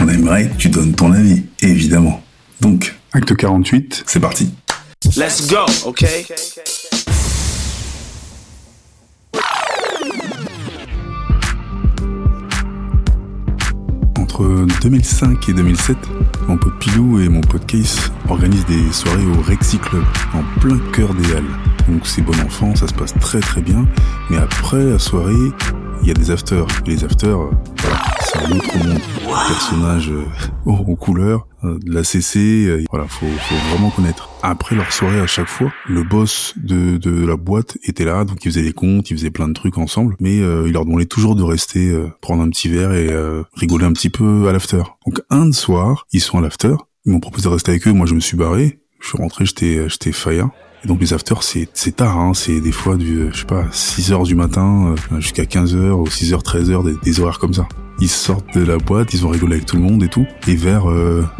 on aimerait que tu donnes ton avis, évidemment. Donc, acte 48, c'est parti. Let's go, okay? Entre 2005 et 2007, mon pote Pilou et mon pote Case organisent des soirées au Rexy Club, en plein cœur des Halles. Donc c'est bon enfant, ça se passe très très bien, mais après la soirée, il y a des afters. Et les afters, euh, voilà, c'est un autre monde. Personnages euh, en couleur, euh, de la CC, euh, voilà, faut, faut vraiment connaître. Après leur soirée à chaque fois, le boss de, de la boîte était là, donc il faisait des comptes, il faisait plein de trucs ensemble, mais euh, il leur demandait toujours de rester, euh, prendre un petit verre et euh, rigoler un petit peu à l'after. Donc un soir, ils sont à l'after, ils m'ont proposé de rester avec eux, moi je me suis barré, je suis rentré, j'étais j'étais fire. Et donc les afters c'est c'est tard hein, c'est des fois du je sais pas 6 heures du matin jusqu'à 15 heures ou 6 heures 13 heures des horaires comme ça. Ils sortent de la boîte, ils ont rigolé avec tout le monde et tout et vers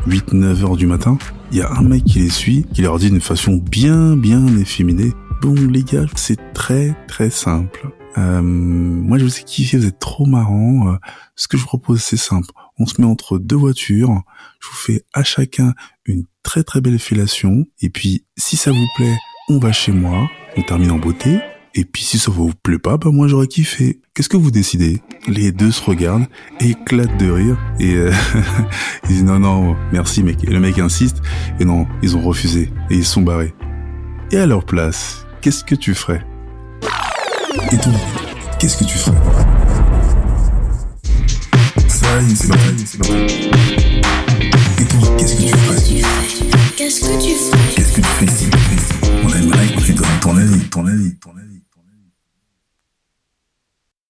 8 9 heures du matin, il y a un mec qui les suit qui leur dit d'une façon bien bien efféminée "Bon les gars, c'est très très simple. Euh, moi je vous ai kiffé, vous êtes trop marrants. Euh, ce que je vous propose c'est simple. On se met entre deux voitures, je vous fais à chacun une très très belle fellation et puis si ça vous plaît, on va chez moi, on termine en beauté, et puis si ça vous plaît pas, bah moi j'aurais kiffé. Qu'est-ce que vous décidez? Les deux se regardent, éclatent de rire, et euh, ils disent non non, merci mec. Et le mec insiste, et non, ils ont refusé, et ils sont barrés. Et à leur place, qu'est-ce que tu ferais? Et toi, qu'est-ce que tu ferais? Ça y est, c'est. Et toi, qu'est-ce que tu ferais? Qu'est-ce que tu fais Qu'est-ce que tu fais On aimerait que tu donnes ton avis, ton avis, ton avis.